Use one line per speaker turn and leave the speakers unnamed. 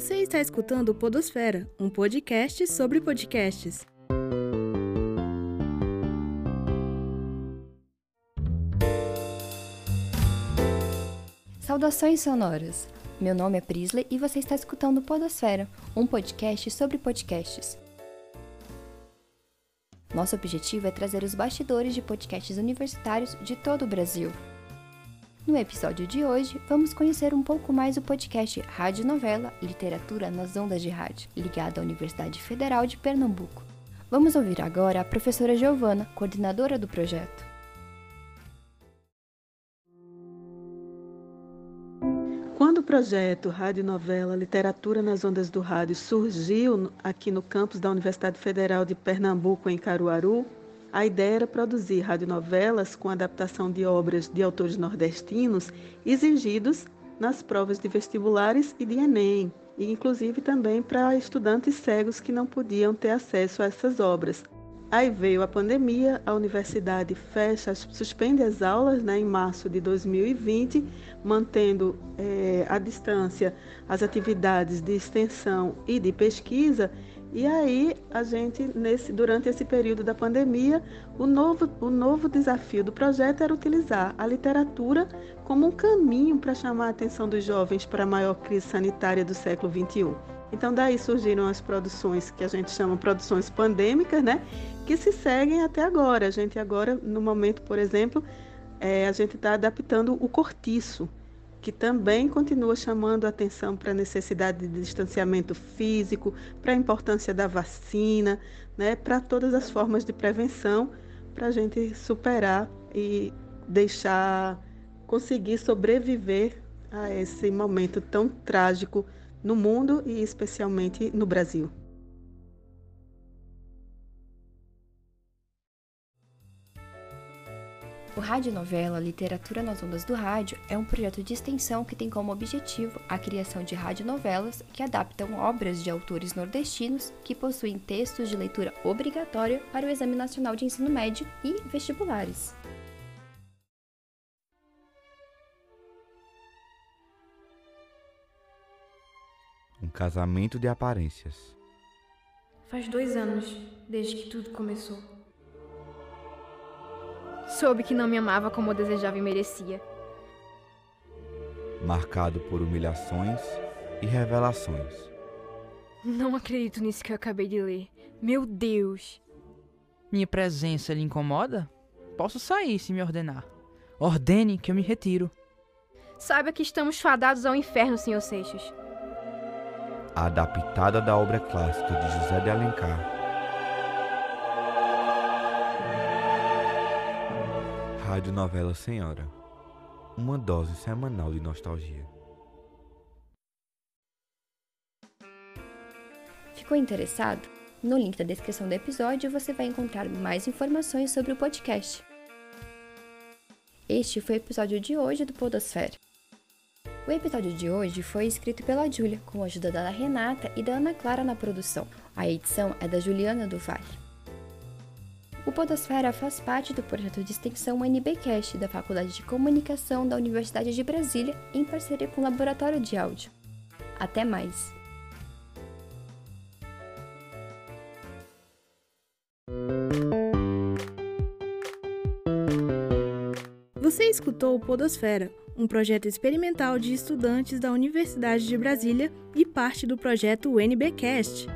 Você está escutando Podosfera, um podcast sobre podcasts.
Saudações sonoras! Meu nome é Prisley e você está escutando Podosfera, um podcast sobre podcasts. Nosso objetivo é trazer os bastidores de podcasts universitários de todo o Brasil. No episódio de hoje, vamos conhecer um pouco mais o podcast Rádio Novela Literatura nas Ondas de Rádio, ligado à Universidade Federal de Pernambuco. Vamos ouvir agora a professora Giovana, coordenadora do projeto.
Quando o projeto Rádio Novela Literatura nas Ondas do Rádio surgiu aqui no campus da Universidade Federal de Pernambuco, em Caruaru, a ideia era produzir radionovelas com adaptação de obras de autores nordestinos exigidos nas provas de vestibulares e de Enem, e inclusive também para estudantes cegos que não podiam ter acesso a essas obras. Aí veio a pandemia, a universidade fecha, suspende as aulas né, em março de 2020, mantendo é, à distância as atividades de extensão e de pesquisa, e aí, a gente, nesse, durante esse período da pandemia, o novo, o novo desafio do projeto era utilizar a literatura como um caminho para chamar a atenção dos jovens para a maior crise sanitária do século XXI. Então, daí surgiram as produções que a gente chama produções pandêmicas, né? Que se seguem até agora. A gente agora, no momento, por exemplo, é, a gente está adaptando o cortiço, que também continua chamando a atenção para a necessidade de distanciamento físico, para a importância da vacina, né, para todas as formas de prevenção, para a gente superar e deixar, conseguir sobreviver a esse momento tão trágico no mundo e especialmente no Brasil.
O Rádio Novela Literatura nas Ondas do Rádio é um projeto de extensão que tem como objetivo a criação de radionovelas que adaptam obras de autores nordestinos que possuem textos de leitura obrigatória para o Exame Nacional de Ensino Médio e vestibulares.
Um casamento de aparências.
Faz dois anos desde que tudo começou. Soube que não me amava como eu desejava e merecia.
Marcado por humilhações e revelações.
Não acredito nisso que eu acabei de ler. Meu Deus!
Minha presença lhe incomoda? Posso sair se me ordenar. Ordene que eu me retiro.
Saiba que estamos fadados ao inferno, Sr. Seixas.
Adaptada da obra clássica de José de Alencar Rádio Novela Senhora. Uma dose semanal de nostalgia.
Ficou interessado? No link da descrição do episódio você vai encontrar mais informações sobre o podcast. Este foi o episódio de hoje do Podosfera. O episódio de hoje foi escrito pela Júlia, com a ajuda da Renata e da Ana Clara na produção. A edição é da Juliana do Vale. O Podosfera faz parte do projeto de extensão NBcast da Faculdade de Comunicação da Universidade de Brasília, em parceria com o Laboratório de Áudio. Até mais!
Você escutou o Podosfera, um projeto experimental de estudantes da Universidade de Brasília e parte do projeto NBcast.